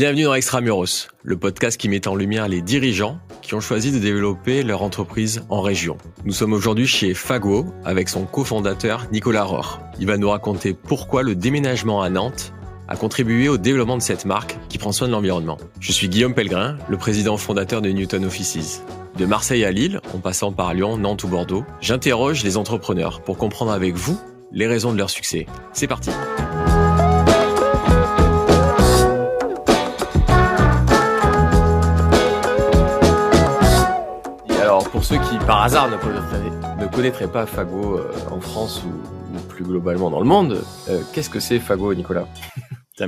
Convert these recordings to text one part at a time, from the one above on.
Bienvenue dans Extramuros, le podcast qui met en lumière les dirigeants qui ont choisi de développer leur entreprise en région. Nous sommes aujourd'hui chez Fago avec son cofondateur Nicolas Rohr. Il va nous raconter pourquoi le déménagement à Nantes a contribué au développement de cette marque qui prend soin de l'environnement. Je suis Guillaume Pellegrin, le président fondateur de Newton Offices. De Marseille à Lille, en passant par Lyon, Nantes ou Bordeaux, j'interroge les entrepreneurs pour comprendre avec vous les raisons de leur succès. C'est parti. Ceux qui, par hasard, ne connaîtraient, ne connaîtraient pas Fago euh, en France ou, ou, plus globalement dans le monde, euh, qu'est-ce que c'est Fago, Nicolas?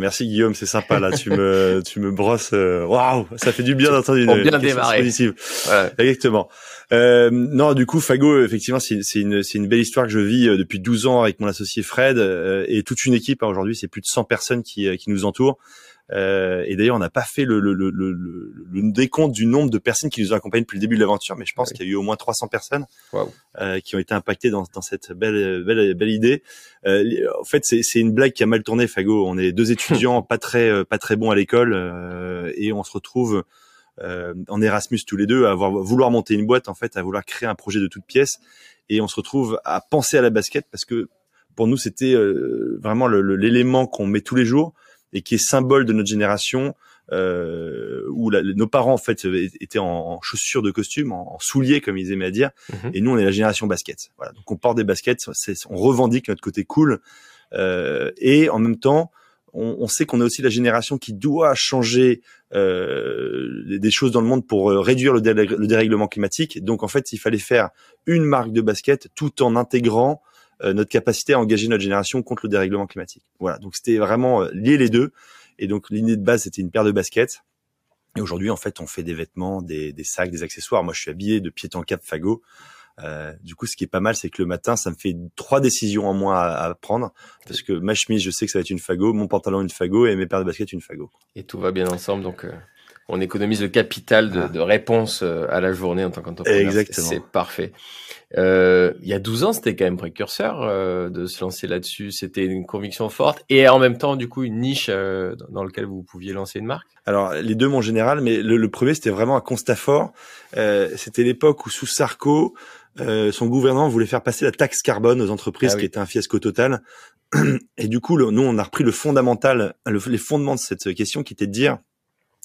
Merci Guillaume, c'est sympa là. tu me tu me brosses. euh, Waouh, ça fait du bien d'entendre une, bien démarrer. positive. Voilà. Exactement. Euh, non, du coup, Fago, effectivement, c'est c'est une c'est une belle histoire que je vis euh, depuis 12 ans avec mon associé Fred euh, et toute une équipe. hein. Aujourd'hui, c'est plus de 100 personnes qui euh, qui nous entourent. Euh, et d'ailleurs, on n'a pas fait le, le, le, le, le décompte du nombre de personnes qui nous ont accompagnés depuis le début de l'aventure, mais je pense Ouais. qu'il y a eu au moins 300 personnes euh, qui ont été impactées dans, dans cette belle, belle, belle idée. Euh, en fait, c'est une blague qui a mal tourné, Fago. On est deux étudiants pas très, euh, pas très bons à l'école euh, et on se retrouve euh, en Erasmus tous les deux à avoir, vouloir monter une boîte, en fait, à vouloir créer un projet de toute pièce. Et on se retrouve à penser à la basket parce que pour nous, c'était euh, vraiment l'élément qu'on met tous les jours et qui est symbole de notre génération, euh, où la- nos parents en fait étaient en, en chaussures de costume, en, en souliers comme ils aimaient à dire, Mhm. et nous on est la génération basket. Voilà, donc on porte des baskets, on revendique notre côté cool, euh, et en même temps, on, on sait qu'on est aussi la génération qui doit changer euh, des- choses dans le monde pour euh, réduire le, le dérèglement climatique. Donc en fait, il fallait faire une marque de basket tout en intégrant notre capacité à engager notre génération contre le dérèglement climatique. Voilà, donc c'était vraiment euh, lier les deux. Et donc l'idée de base, c'était une paire de baskets. Et aujourd'hui, en fait, on fait des vêtements, des, des sacs, des accessoires. Moi, je suis habillé de pied en cap Fago. Euh, du coup, ce qui est pas mal, c'est que le matin, ça me fait trois décisions en moins à, à prendre. Parce que ma chemise, je sais que ça va être une Fago, mon pantalon une Fago et mes paires de baskets une Fago. Et tout va bien ensemble, donc euh, on économise le capital de, Ah. de réponse euh, à la journée en tant qu'entrepreneur. Exactement. C'est parfait. Euh, il y a 12 ans, c'était quand même précurseur euh, de se lancer là-dessus. C'était une conviction forte et en même temps, du coup, une niche euh, dans- laquelle vous pouviez lancer une marque. Alors, les deux, mon général, mais le, le premier, c'était vraiment un constat fort. Euh, c'était l'époque où, sous Sarko, euh, son gouvernement voulait faire passer la taxe carbone aux entreprises, Ah oui. qui était un fiasco total. Et du coup, le- nous, on a repris le fondamental, le- les fondements de cette question, qui était de dire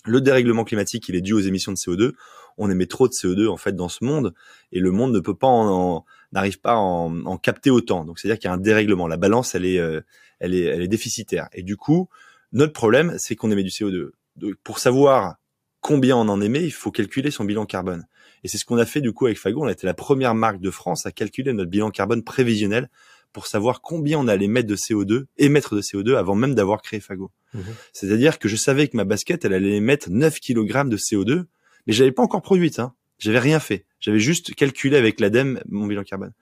le dérèglement climatique, il est dû aux émissions de CO2. On émet trop de CO2 en fait dans ce monde, et le monde ne peut pas en, n'arrive pas à en, en capter autant. Donc, c'est-à-dire qu'il y a un dérèglement. La balance, elle est, euh, elle est, elle est déficitaire. Et du coup, notre problème, c'est qu'on émet du CO2. Donc, pour savoir combien on en émet, il faut calculer son bilan carbone. Et c'est ce qu'on a fait du coup avec Fago. On a été la première marque de France à calculer notre bilan carbone prévisionnel pour savoir combien on allait mettre de CO2, émettre de CO2 avant même d'avoir créé Fago. Mhm. C'est-à-dire que je savais que ma basket, elle allait émettre 9 kg de CO2, mais je l'avais pas encore produite. Hein. J'avais rien fait. J'avais juste calculé avec l'ADEME mon bilan carbone.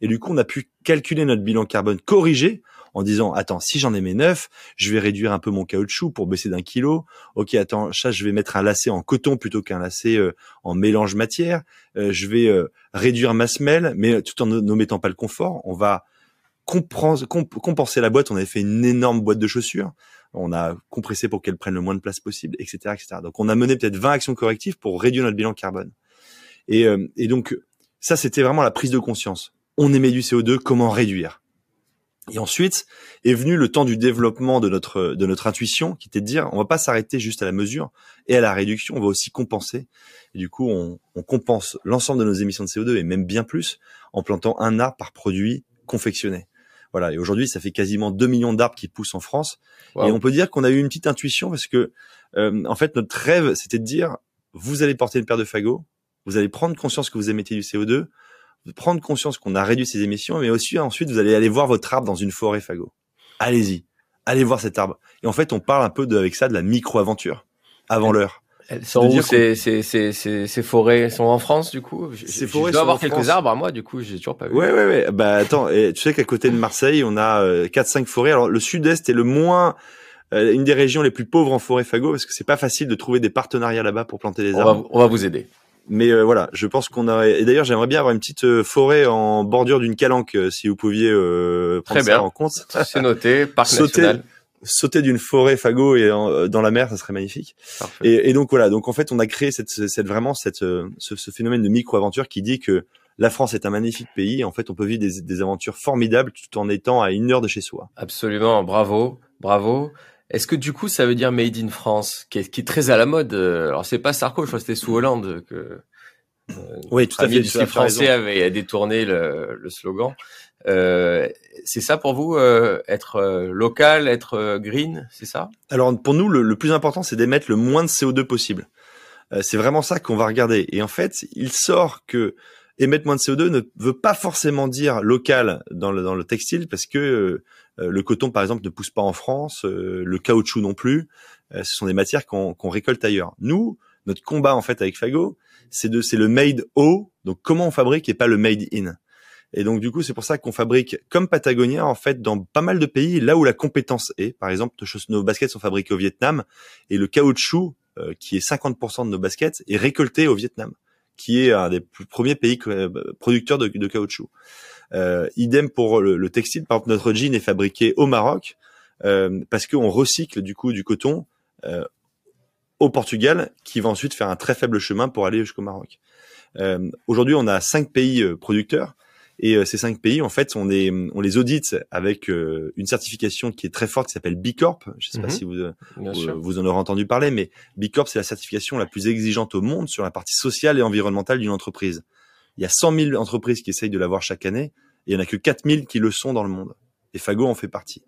Et du coup, on a pu calculer notre bilan carbone corrigé en disant, attends, si j'en émets 9, je vais réduire un peu mon caoutchouc pour baisser d'un kilo. Ok, attends, ça, je vais mettre un lacet en coton plutôt qu'un lacet euh, en mélange matière. Euh, je vais euh, réduire ma semelle, mais tout en ne ne mettant pas le confort. On va compenser la boîte. On avait fait une énorme boîte de chaussures. On a compressé pour qu'elle prenne le moins de place possible, etc., etc. Donc, on a mené peut-être 20 actions correctives pour réduire notre bilan carbone. Et, euh, et donc, ça, c'était vraiment la prise de conscience. On émet du CO2, comment réduire? Et ensuite est venu le temps du développement de notre de notre intuition, qui était de dire, on va pas s'arrêter juste à la mesure et à la réduction, on va aussi compenser. Et du coup, on, on compense l'ensemble de nos émissions de CO2 et même bien plus en plantant un arbre par produit confectionné. Voilà. Et aujourd'hui, ça fait quasiment 2 millions d'arbres qui poussent en France. Wow. Et on peut dire qu'on a eu une petite intuition parce que, euh, en fait, notre rêve, c'était de dire, vous allez porter une paire de fagots, vous allez prendre conscience que vous émettez du CO2, prendre conscience qu'on a réduit ces émissions, mais aussi ensuite, vous allez aller voir votre arbre dans une forêt fagot. Allez-y, allez voir cet arbre. Et en fait, on parle un peu de, avec ça de la micro-aventure avant l'heure. Elles sont où ces, ces, ces, ces, ces forêts Elles sont en France, du coup Ces forêts Je dois avoir quelques arbres à moi, du coup, j'ai toujours pas vu. Ouais, ouais, ouais. Bah attends, et tu sais qu'à côté de Marseille, on a euh, 4-5 forêts. Alors le sud-est est le moins, euh, une des régions les plus pauvres en forêt fagot parce que c'est pas facile de trouver des partenariats là-bas pour planter des on, arbres. va, on va vous aider. Mais euh, voilà, je pense qu'on a. Et d'ailleurs, j'aimerais bien avoir une petite euh, forêt en bordure d'une calanque, euh, si vous pouviez euh, prendre Très ça bien. en compte. C'est noté, parc Sauter. national. Sauter d'une forêt fagot et dans la mer, ça serait magnifique. Et, et, donc voilà, donc en fait, on a créé cette, cette vraiment cette, ce, ce phénomène de micro-aventure qui dit que la France est un magnifique pays. En fait, on peut vivre des, des aventures formidables tout en étant à une heure de chez soi. Absolument, bravo, bravo. Est-ce que du coup, ça veut dire Made in France, qui est, qui est très à la mode Alors, c'est pas Sarko, je crois que c'était sous Hollande que euh, oui, tout à fait. Le français avait détourné le, le slogan. Euh, c'est ça pour vous, euh, être euh, local, être euh, green, c'est ça? Alors pour nous, le, le plus important, c'est d'émettre le moins de CO2 possible. c'est vraiment ça qu'on va regarder. Et en fait, il sort que émettre moins de CO2 ne veut pas forcément dire local dans le, dans le textile, parce que le coton, par exemple, ne pousse pas en France, le caoutchouc non plus. ce sont des matières qu'on récolte ailleurs. Nous, notre combat en fait avec Fago, c'est de c'est le made au, donc comment on fabrique et pas le made in? Et donc du coup, c'est pour ça qu'on fabrique comme Patagonia en fait dans pas mal de pays là où la compétence est. Par exemple, nos baskets sont fabriquées au Vietnam et le caoutchouc euh, qui est 50% de nos baskets est récolté au Vietnam, qui est un des plus premiers pays euh, producteurs de, caoutchouc. Euh, idem pour le, le, textile. Par exemple, notre jean est fabriqué au Maroc euh, parce qu'on recycle du coup du coton euh, au Portugal, qui va ensuite faire un très faible chemin pour aller jusqu'au Maroc. Euh, Aujourd'hui, on a cinq pays producteurs. Et euh, ces cinq pays, en fait, on, est, on les audite avec euh, une certification qui est très forte, qui s'appelle B Corp. Je ne sais pas mhm. si vous, vous, en aurez entendu parler, mais B Corp, c'est la certification la plus exigeante au monde sur la partie sociale et environnementale d'une entreprise. Il y a 100 000 entreprises qui essayent de l'avoir chaque année, et il y en a que 4 000 qui le sont dans le monde. Et Fago en fait partie.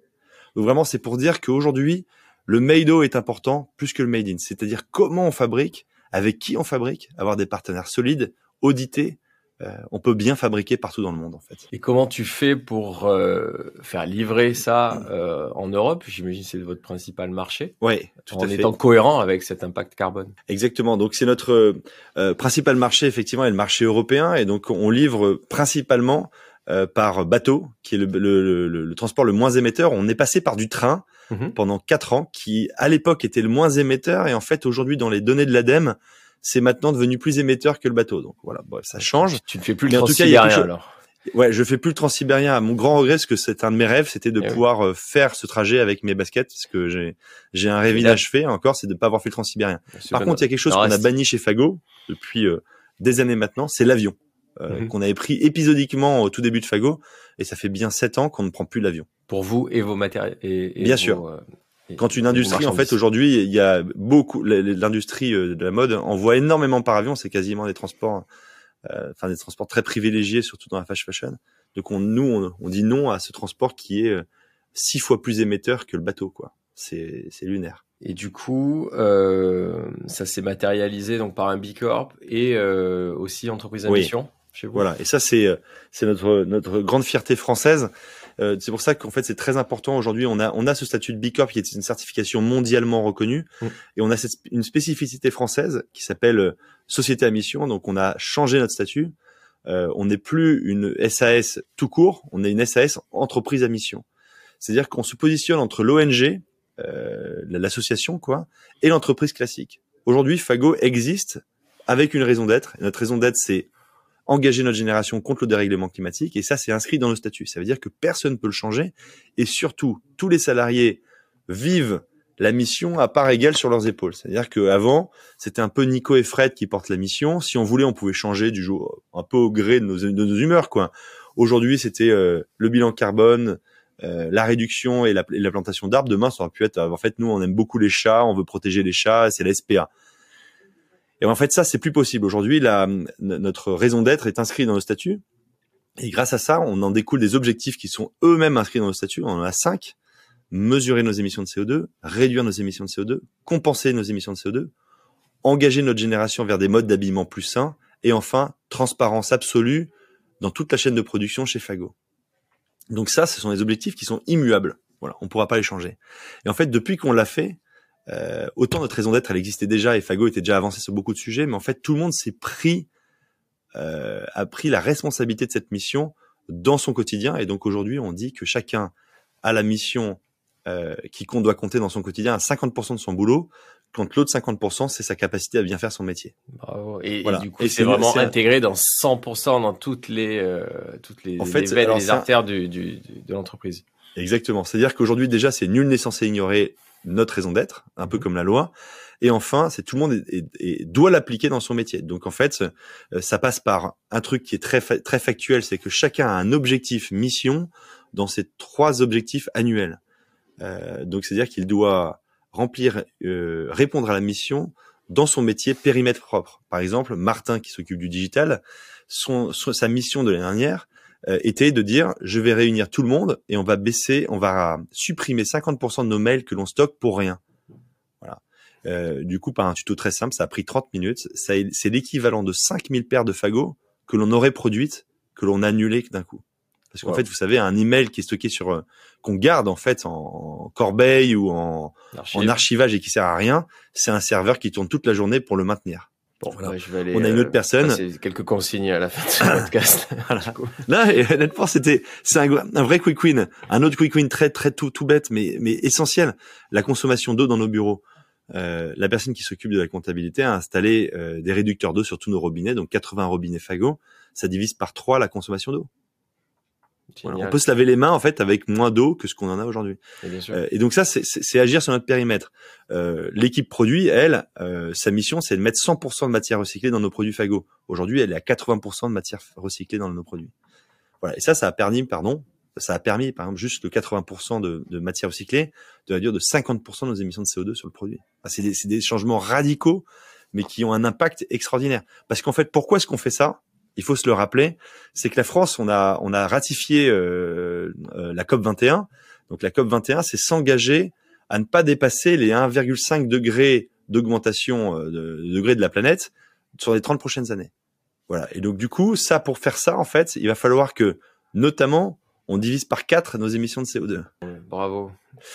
Donc vraiment, c'est pour dire qu'aujourd'hui, le made-o est important plus que le made-in. C'est-à-dire comment on fabrique, avec qui on fabrique, avoir des partenaires solides, audités. Euh, on peut bien fabriquer partout dans le monde en fait. Et comment tu fais pour euh, faire livrer ça euh, en Europe? J'imagine c'est votre principal marché. Oui, tout en à fait. étant cohérent avec cet impact carbone. Exactement. Donc c'est notre principal marché effectivement, est le marché européen, et donc on livre principalement par bateau, qui est le, le, le, transport le moins émetteur. On est passé par du train Mhm. pendant quatre ans, qui à l'époque était le moins émetteur et en fait aujourd'hui dans les données de l'ADEME, c'est maintenant devenu plus émetteur que le bateau. Donc voilà, ça change. Tu ne fais plus le transsibérien alors. Ouais, je fais plus le transsibérien. À mon grand regret, parce que c'est un de mes rêves, c'était de eh pouvoir euh, faire ce trajet avec mes baskets, parce que j'ai j'ai un rêve inachevé encore, c'est de ne pas avoir fait le transsibérien. Par contre, il y a quelque chose qu'on a banni chez Fago depuis euh, des années maintenant, c'est l'avion. Euh, mhm. qu'on avait pris épisodiquement au tout début de Fago, et ça fait bien sept ans qu'on ne prend plus l'avion. Pour vous et vos matériels. Et, bien sûr. Euh, Quand une industrie, en fait, aujourd'hui, il y a beaucoup, l'industrie euh, de la mode envoie énormément par avion, c'est quasiment des transports, enfin des transports très privilégiés, surtout dans la fast fashion. Donc on, nous, on, dit non à ce transport qui est six fois plus émetteur que le bateau, quoi. C'est lunaire. Et du coup, euh, ça s'est matérialisé donc par un B Corp et euh, aussi entreprise à mission? Voilà, et ça c'est euh, c'est notre notre grande fierté française. Euh, c'est pour ça qu'en fait c'est très important aujourd'hui. On a on a ce statut de B Corp qui est une certification mondialement reconnue mm. et on a cette, une spécificité française qui s'appelle euh, société à mission. Donc on a changé notre statut. Euh, on n'est plus une SAS tout court, on est une SAS entreprise à mission. C'est-à-dire qu'on se positionne entre l'ONG, euh, l'association quoi, et l'entreprise classique. Aujourd'hui, Fago existe avec une raison d'être. Notre raison d'être, c'est engager notre génération contre le dérèglement climatique. Et ça, c'est inscrit dans le statut. Ça veut dire que personne ne peut le changer. Et surtout, tous les salariés vivent la mission à part égale sur leurs épaules. C'est-à-dire qu'avant, c'était un peu Nico et Fred qui portent la mission. Si on voulait, on pouvait changer du jour un peu au gré de nos, de nos humeurs. quoi. Aujourd'hui, c'était euh, le bilan carbone, euh, la réduction et la, et la plantation d'arbres. Demain, ça aurait pu être, en fait, nous, on aime beaucoup les chats, on veut protéger les chats, c'est la SPA. Et en fait, ça, c'est plus possible. Aujourd'hui, notre raison d'être est inscrite dans le statut. Et grâce à ça, on en découle des objectifs qui sont eux-mêmes inscrits dans le statut. On en a cinq. Mesurer nos émissions de CO2, réduire nos émissions de CO2, compenser nos émissions de CO2, engager notre génération vers des modes d'habillement plus sains, et enfin, transparence absolue dans toute la chaîne de production chez Fago. Donc ça, ce sont des objectifs qui sont immuables. Voilà, on ne pourra pas les changer. Et en fait, depuis qu'on l'a fait, euh, autant notre raison d'être, elle existait déjà et Fago était déjà avancé sur beaucoup de sujets, mais en fait, tout le monde s'est pris, euh, a pris la responsabilité de cette mission dans son quotidien. Et donc aujourd'hui, on dit que chacun a la mission euh, qui compte, doit compter dans son quotidien à 50% de son boulot, quand l'autre 50%, c'est sa capacité à bien faire son métier. Bravo. Et, voilà. du coup, c'est vraiment intégré dans 100% dans toutes les, euh, toutes les, en fait, les veines, les artères du, du, de l'entreprise. Exactement. C'est-à-dire qu'aujourd'hui déjà, c'est nul n'est censé ignorer notre raison d'être, un peu mhm. comme la loi. Et enfin, c'est tout le monde doit l'appliquer dans son métier. Donc en fait, euh, ça passe par un truc qui est très très factuel, c'est que chacun a un objectif mission dans ces trois objectifs annuels. Euh, donc c'est-à-dire qu'il doit remplir, euh, répondre à la mission dans son métier périmètre propre. Par exemple, Martin qui s'occupe du digital, son, sa mission de l'année dernière euh, était de dire je vais réunir tout le monde et on va baisser, on va supprimer 50% de nos mails que l'on stocke pour rien. Euh, du coup, par un tuto très simple, ça a pris 30 minutes. C'est l'équivalent de 5000 paires de fagots que l'on aurait produites, que l'on a annulées d'un coup. Parce qu'en fait, vous savez, un email qui est stocké sur, euh, qu'on garde en fait en corbeille ou en, en archivage et qui sert à rien, c'est un serveur qui tourne toute la journée pour le maintenir. Bon, voilà. je vais aller, on a une autre euh, personne. quelques consignes à la fin de ce podcast. Là, honnêtement, c'était c'est un, un, vrai quick win. Un autre quick win très très tout tout bête, mais mais essentiel. La consommation d'eau dans nos bureaux. Euh, la personne qui s'occupe de la comptabilité a installé euh, des réducteurs d'eau sur tous nos robinets, donc 80 robinets Fago, ça divise par 3 la consommation d'eau. On peut se laver les mains en fait avec moins d'eau que ce qu'on en a aujourd'hui. Et, euh, et, donc ça, c'est agir sur notre périmètre. L'équipe produit, elle, sa mission, c'est de mettre 100% de matière recyclée dans nos produits Fago. Aujourd'hui, elle est à 80% de matière recyclée dans nos produits. Voilà. Et ça, ça a permis, pardon, ça a permis, par exemple, juste le 80% de, de, matière recyclée de réduire de 50% nos émissions de CO2 sur le produit. c'est des, des, changements radicaux, mais qui ont un impact extraordinaire. Parce qu'en fait, pourquoi est-ce qu'on fait ça? Il faut se le rappeler, c'est que la France, on a, on a ratifié euh, euh, la COP 21. Donc la COP 21, c'est s'engager à ne pas dépasser les 1,5 degrés d'augmentation euh, de, de degrés de la planète sur les 30 prochaines années. Voilà. Et donc du coup, ça, pour faire ça, en fait, il va falloir que, notamment, on divise par 4 nos émissions de CO2. Bravo.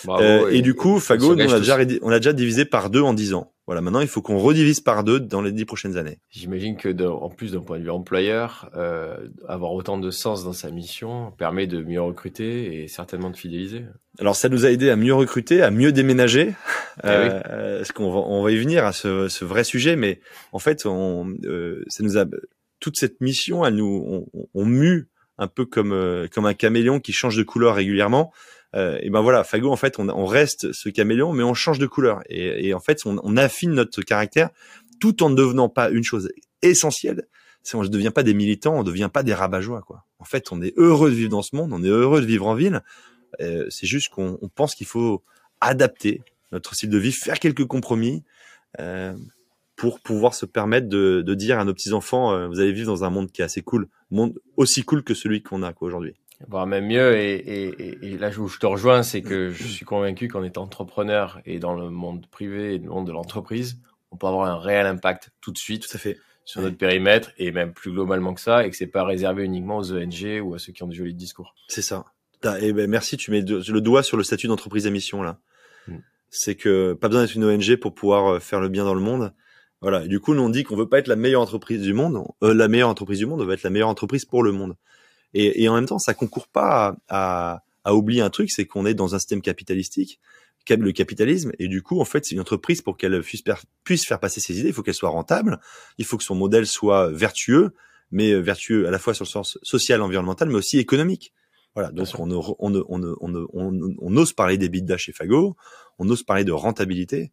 Euh, et, du coup, Fago, on, a déjà, on a déjà divisé par 2 en 10 ans. Voilà, maintenant il faut qu'on redivise par 2 dans les 10 prochaines années. J'imagine que en plus d'un point de vue employeur, euh, avoir autant de sens dans sa mission permet de mieux recruter et certainement de fidéliser. Alors ça nous a aidé à mieux recruter, à mieux déménager. Eh euh, ce qu'on va, on va y venir à ce, ce vrai sujet, mais en fait, on, euh, ça nous a toute cette mission, elle nous, on, on mue un peu comme euh, comme un caméléon qui change de couleur régulièrement. Euh, et ben voilà, Fago en fait, on, on, reste ce caméléon, mais on change de couleur. Et, et en fait, on, on, affine notre caractère tout en ne devenant pas une chose essentielle. C'est on ne devient pas des militants, on ne devient pas des rabat quoi. En fait, on est heureux de vivre dans ce monde, on est heureux de vivre en ville. Euh, c'est juste qu'on pense qu'il faut adapter notre style de vie, faire quelques compromis. Euh, pour pouvoir se permettre de, de dire à nos petits enfants, euh, vous allez vivre dans un monde qui est assez cool, monde aussi cool que celui qu'on a aujourd'hui. Voire même mieux. Et, et, et, là où je te rejoins, c'est que je suis convaincu qu'en étant entrepreneur et dans le monde privé et le monde de l'entreprise, on peut avoir un réel impact tout de suite. Tout à fait. Sur notre périmètre et même plus globalement que ça, et que c'est pas réservé uniquement aux ONG ou à ceux qui ont des jolis discours. C'est ça. Et ben merci, tu mets le doigt sur le statut d'entreprise à mission là. Mm. C'est que pas besoin d'être une ONG pour pouvoir euh, faire le bien dans le monde. Voilà. Et du coup, nous on dit qu'on veut pas être la meilleure entreprise du monde, euh, la meilleure entreprise du monde, on veut être la meilleure entreprise pour le monde. Et, et en même temps, ça concourt pas à, à, oublier un truc, c'est qu'on est dans un système capitalistique, le capitalisme, et du coup, en fait, c'est une entreprise pour qu'elle puisse faire passer ses idées, il faut qu'elle soit rentable, il faut que son modèle soit vertueux, mais vertueux à la fois sur le sens social, environnemental, mais aussi économique. Voilà, donc on, on, on, on, on, ose parler des bidas chez Fago, on ose parler de rentabilité.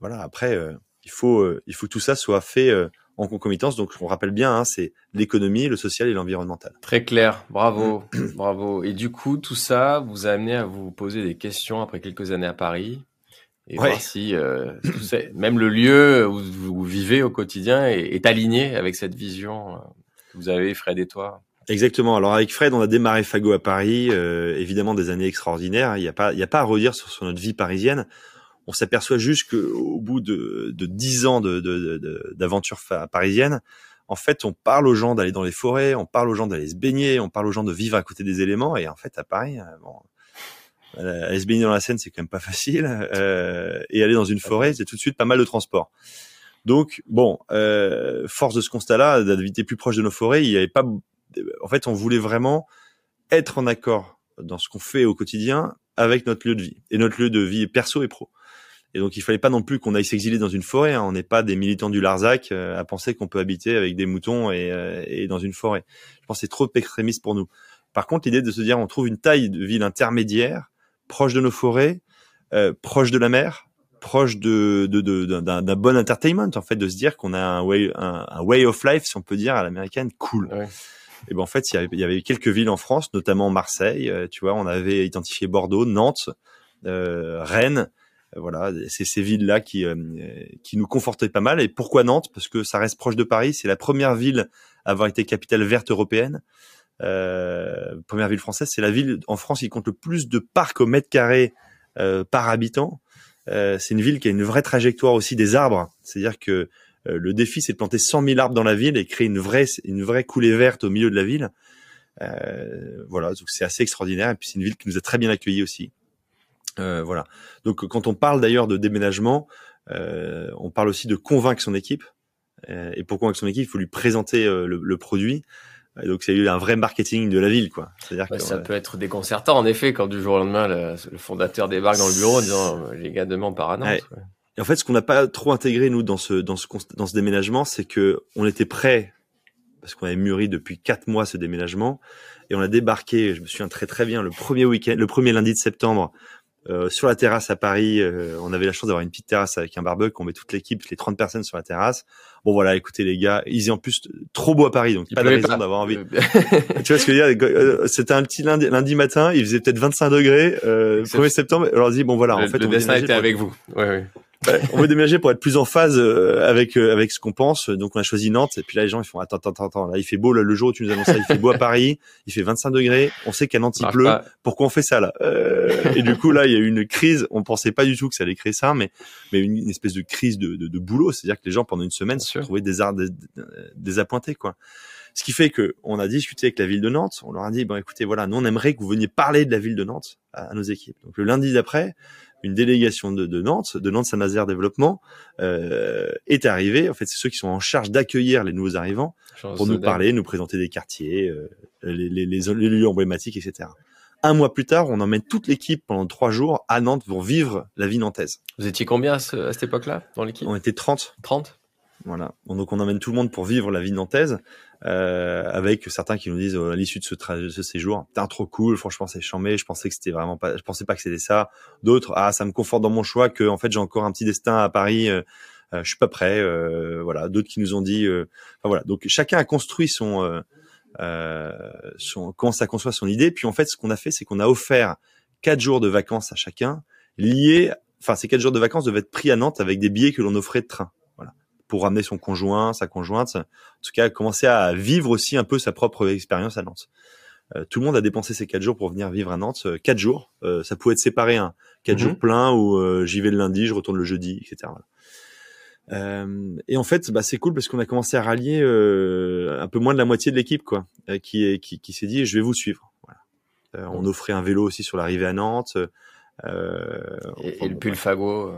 Voilà, après, euh, il faut, euh, il faut que tout ça soit fait euh, en concomitance. Donc, on rappelle bien, hein, c'est l'économie, le social et l'environnemental. Très clair. Bravo, bravo. Et du coup, tout ça vous a amené à vous poser des questions après quelques années à Paris et voir si euh, même le lieu où vous vivez au quotidien est, aligné avec cette vision que vous avez, Fred et toi. Exactement. Alors avec Fred, on a démarré Fago à Paris, évidemment des années extraordinaires. Il n'y a pas, il y a pas à redire sur, sur notre vie parisienne on s'aperçoit juste qu'au bout de dix ans d'aventure de, parisienne, en fait, on parle aux gens d'aller dans les forêts, on parle aux gens d'aller se baigner, on parle aux gens de vivre à côté des éléments. Et en fait, à Paris, euh, bon, euh, aller se baigner dans la Seine, c'est quand même pas facile. Euh, et aller dans une forêt, c'est tout de suite pas mal de transport. Donc, bon, force de ce constat-là, d'habiter plus proche de nos forêts, il n'y avait pas. En fait, on voulait vraiment être en accord dans ce qu'on fait au quotidien avec notre lieu de vie et notre lieu de vie perso et pro. Et donc, il fallait pas non plus qu'on aille s'exiler dans une forêt. Hein. On n'est pas des militants du Larzac euh, à penser qu'on peut habiter avec des moutons et, euh, et, dans une forêt. Je pense que c'est trop extrémiste pour nous. Par contre, l'idée de se dire, on trouve une taille de ville intermédiaire, proche de nos forêts, euh, proche de la mer, proche de d'un de, d'un bon entertainment en fait de se dire qu'on a un way un, way of life si on peut dire à l'américaine cool et ben en fait il y, avait, il y avait quelques villes en France notamment Marseille tu vois on avait identifié Bordeaux Nantes Rennes voilà c'est ces villes là qui euh, qui nous confortaient pas mal et pourquoi Nantes? Parce que ça reste proche de Paris c'est la première ville à avoir été capitale verte européenne première ville française c'est la ville en France qui compte le plus de parcs au mètre carré par habitant euh, c'est une ville qui a une vraie trajectoire aussi des arbres. C'est-à-dire que euh, le défi, c'est de planter 100 000 arbres dans la ville et créer une vraie, une vraie coulée verte au milieu de la ville. Euh, voilà, donc c'est assez extraordinaire. Et puis c'est une ville qui nous a très bien accueillis aussi. Euh, voilà. Donc quand on parle d'ailleurs de déménagement, euh, on parle aussi de convaincre son équipe. et pour convaincre son équipe, il faut lui présenter le, le, produit. Et donc, c'est eu un vrai marketing de la ville, quoi. C'est-à-dire que ça peut être déconcertant, en effet, quand du jour au lendemain, le, le fondateur débarque dans le bureau en disant les gars demain à Nantes. Et en fait, ce qu'on n'a pas trop intégré nous dans ce dans ce dans ce déménagement, c'est que on était prêt parce qu'on avait mûri depuis quatre mois ce déménagement et on a débarqué. Je me souviens très très bien le premier week-end, le premier lundi de septembre euh, sur la terrasse à Paris, euh, on avait la chance d'avoir une petite terrasse avec un barbecue. On met toute l'équipe, les 30 personnes sur la terrasse. Bon voilà, écoutez les gars, ils y en plus trop beau à Paris, donc pas de raison d'avoir envie. tu vois ce que je veux dire euh, C'était un petit lundi, lundi matin, il faisait peut-être 25 degrés. Euh, 1er septembre, on dit bon voilà, en fait, le on destin était avec vous. Ouais, ouais on veut déménager pour être plus en phase euh, avec euh, avec ce qu'on pense. Donc on a choisi Nantes. Et puis là les gens ils font attends attends attends là il fait beau le jour où tu nous annonces ça il fait beau à Paris, il fait 25 degrés. On sait qu'à Nantes il pleut. Pourquoi on fait ça là? Euh, Et du coup là il y a eu une crise. On pensait pas du tout que ça allait créer ça, mais mais une, espèce de crise de, de, boulot. C'est-à-dire que les gens pendant une semaine se trouvaient des, des, désappointés quoi. Ce qui fait que on a discuté avec la ville de Nantes. On leur a dit bon écoutez voilà nous on aimerait que vous veniez parler de la ville de Nantes à, à nos équipes. Donc le lundi d'après une délégation de, de Nantes, de Nantes Saint-Nazaire Développement, euh, est arrivée. En fait, c'est ceux qui sont en charge d'accueillir les nouveaux arrivants pour nous parler, nous présenter des quartiers, euh, les, les, les, lieux emblématiques, etc. Un mois plus tard, on emmène toute l'équipe pendant trois jours à Nantes pour vivre la vie nantaise. Vous étiez combien à, cette époque-là dans l'équipe? On était 30. 30 Voilà. Donc on emmène tout le monde pour vivre la vie nantaise. Euh, avec certains qui nous disent euh, à l'issue de ce, ce séjour, t'es trop cool, franchement c'est chambé, je pensais que c'était vraiment pas, je pensais pas que c'était ça. D'autres, ah ça me conforte dans mon choix que en fait j'ai encore un petit destin à Paris, euh, euh je suis pas prêt, euh, voilà. D'autres qui nous ont dit, enfin voilà. Donc chacun a construit son, son, comment ça conçoit son idée. Puis en fait ce qu'on a fait, c'est qu'on a offert quatre jours de vacances à chacun, liés, enfin ces quatre jours de vacances devaient être pris à Nantes avec des billets que l'on offrait de train pour ramener son conjoint, sa conjointe, en tout cas commencer à vivre aussi un peu sa propre expérience à Nantes. Euh, tout le monde a dépensé ces quatre jours pour venir vivre à Nantes. Euh, quatre jours, euh, ça pouvait être séparé, hein. quatre mhm. jours pleins où j'y vais le lundi, je retourne le jeudi, etc. et en fait, bah, c'est cool parce qu'on a commencé à rallier un peu moins de la moitié de l'équipe, quoi, qui, est, qui, qui s'est dit je vais vous suivre. Voilà. on offrait un vélo aussi sur l'arrivée à Nantes. et, le pull fagot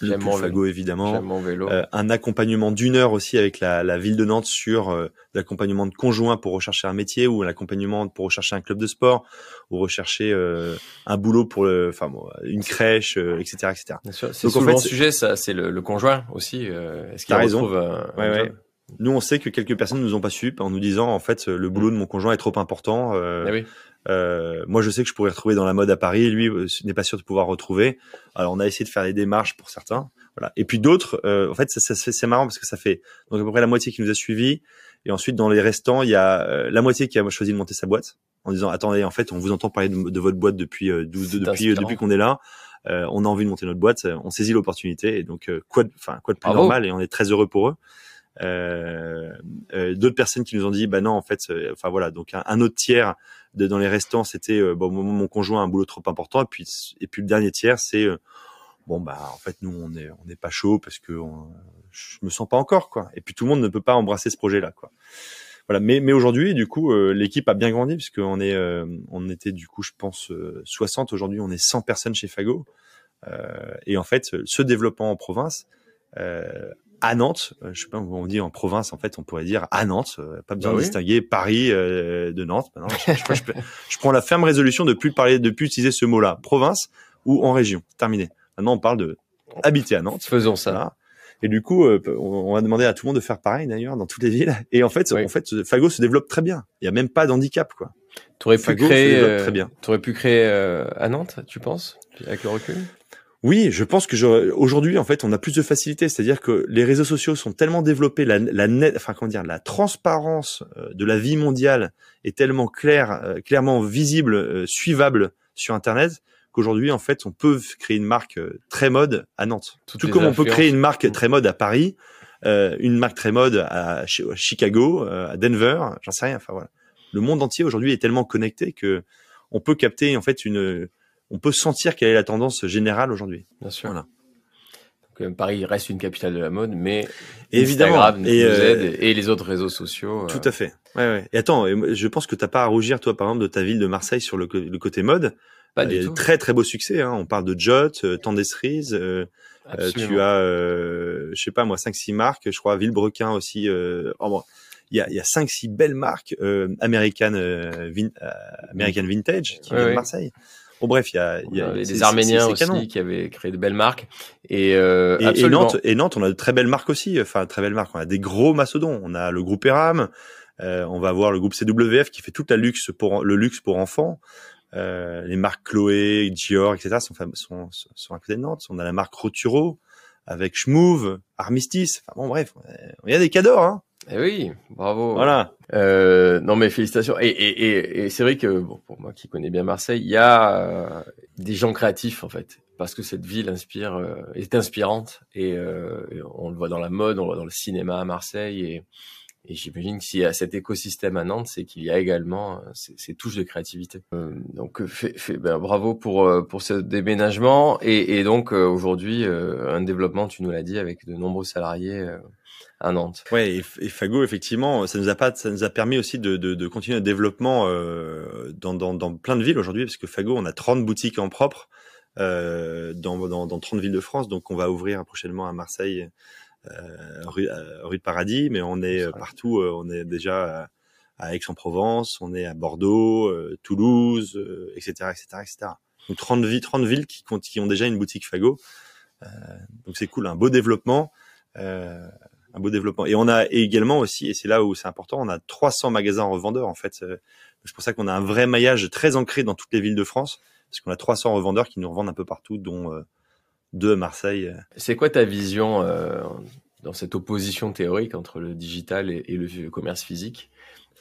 le Fago évidemment, vélo. Euh, un accompagnement d'une heure aussi avec la, la, ville de Nantes sur euh, l'accompagnement de conjoints pour rechercher un métier ou l'accompagnement pour rechercher un club de sport ou rechercher euh, un boulot pour le, enfin une crèche, etc., etc. C'est souvent en fait, sujet, ça, c'est le, le, conjoint aussi. Est-ce qu'il raison. retrouve ouais, ouais. Nous, on sait que quelques personnes nous ont pas su en nous disant en fait le boulot de mon conjoint est trop important. Eh oui. Euh, moi, je sais que je pourrais retrouver dans la mode à Paris. Lui euh, n'est pas sûr de pouvoir retrouver. Alors, on a essayé de faire des démarches pour certains. Voilà. Et puis d'autres, euh, en fait, ça, ça, c'est marrant parce que ça fait donc à peu près la moitié qui nous a suivis. Et ensuite, dans les restants, il y a euh, la moitié qui a choisi de monter sa boîte en disant attendez, en fait, on vous entend parler de, votre boîte depuis depuis depuis qu'on est là. on a envie de monter notre boîte. On saisit l'opportunité. Et donc, quoi, de, enfin, quoi de plus normal Et on est très heureux pour eux. Euh, euh, d'autres personnes qui nous ont dit bah non en fait enfin voilà donc un, autre tiers de, dans les restants c'était euh, bon mon, conjoint a un boulot trop important et puis et puis le dernier tiers c'est bon bah en fait nous on est on n'est pas chaud parce que je me sens pas encore quoi. Et puis tout le monde ne peut pas embrasser ce projet là quoi. Voilà mais mais aujourd'hui du coup l'équipe a bien grandi puisque on est on était du coup je pense 60 aujourd'hui on est 100 personnes chez Fago. Et en fait ce développement en province euh, à Nantes. Euh, je sais pas on dit en province. En fait, on pourrait dire à Nantes. Euh, pas besoin bah de distinguer Paris euh, de Nantes. je, prends la ferme résolution de plus parler, de plus utiliser ce mot-là, province ou en région. Terminé. Maintenant, on parle de habiter à Nantes. Faisons ça. Et du coup, on va demander à tout le monde de faire pareil d'ailleurs dans toutes les villes. Et en fait, en fait, Fago se développe très bien. Il y a même pas d'handicap, quoi. T'aurais pu créer, très bien. T'aurais pu créer à Nantes, tu penses, avec le recul? Oui, je pense que aujourd'hui, en fait, on a plus de facilité. C'est-à-dire que les réseaux sociaux sont tellement développés, la, la net, enfin comment dire, la transparence euh, de la vie mondiale est tellement claire, euh, clairement visible, euh, suivable sur Internet qu'aujourd'hui, en fait, on peut créer une marque très mode à Nantes. Tout comme on peut créer une marque très mode à Paris, une marque très mode à, Chicago, à Denver, j'en sais rien. Enfin voilà, le monde entier aujourd'hui est tellement connecté que on peut capter en fait une on peut sentir quelle est la tendance générale aujourd'hui. Bien sûr. Voilà. Donc, euh, Paris reste une capitale de la mode, mais évidemment Instagram et, euh, et, les autres réseaux sociaux. Tout à fait. Ouais, ouais. Et attends, je pense que t'as pas à rougir toi par exemple de ta ville de Marseille sur le, côté mode. Pas du tout. Très très beau succès. Hein. On parle de Jot, euh, Tendestries. Euh, euh, tu as, euh, je sais pas moi, 5-6 marques. Je crois Villebrequin aussi. Euh, oh, bon, il y a, y a 5-6 belles marques euh, American, vin, American Vintage qui viennent de Marseille. Bon bref, il y a, y a des Arméniens aussi qui avaient créé de belles marques et, euh, et, Nantes et Nantes, on a de très belles marques aussi. Enfin, très belles marques. On a des gros mastodons. On a le groupe Eram. Euh, on va voir le groupe CWF qui fait toute la luxe pour le luxe pour enfants. Euh, les marques Chloé, Dior, etc. sont, sont, sont à côté de Nantes. On a la marque Roturo avec Schmouve, Armistice. Enfin bon, bref, il y a des cadeaux. Hein. Eh oui, bravo. Voilà. Euh, non mais félicitations. Et, et, et, et c'est vrai que bon, pour moi qui connais bien Marseille, il y a euh, des gens créatifs en fait, parce que cette ville inspire, euh, est inspirante et, euh, on le voit dans la mode, on le voit dans le cinéma à Marseille et, et j'imagine que s'il y a cet écosystème à Nantes, c'est qu'il y a également ces, ces touches de créativité. donc fait, fait, ben, bravo pour pour ce déménagement et, et donc aujourd'hui un développement, tu nous l'as dit, avec de nombreux salariés à Nantes. Ouais, et, Fago effectivement, ça nous a pas, ça nous a permis aussi de, de, de continuer le développement euh, dans, dans, dans, plein de villes aujourd'hui, parce que Fago, on a 30 boutiques en propre euh, dans, dans, dans 30 villes de France, donc on va ouvrir prochainement à Marseille, euh, rue, euh, rue, de Paradis, mais on est partout, euh, on est déjà à Aix-en-Provence, on est à Bordeaux, Toulouse, etc., etc., etc. Donc 30 villes, 30 villes qui, qui ont déjà une boutique Fago. donc c'est cool, un beau développement. Euh, un beau développement. Et on a également aussi, et c'est là où c'est important, on a 300 magasins revendeurs en fait. Euh, c'est pour ça qu'on a un vrai maillage très ancré dans toutes les villes de France, parce qu'on a 300 revendeurs qui nous revendent un peu partout, dont euh, deux à Marseille. C'est quoi ta vision euh, dans cette opposition théorique entre le digital et, le commerce physique?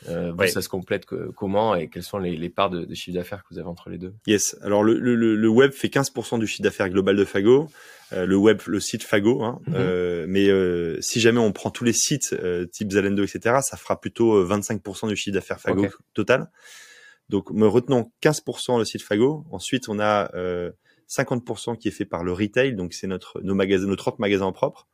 Euh, Ça se complète comment et quelles sont les, les parts de, de chiffre d'affaires que vous avez entre les deux? Yes. Alors le, le, le web fait 15% du chiffre d'affaires global de Fago. Euh, le web, le site Fago. Hein, mhm. euh, mais euh, si jamais on prend tous les sites type Zalendo, etc., ça fera plutôt 25% du chiffre d'affaires Fago total. Donc, me retenons 15% le site Fago. Ensuite, on a 50% qui est fait par le retail, donc c'est notre nos magasins, nos 30 magasins propres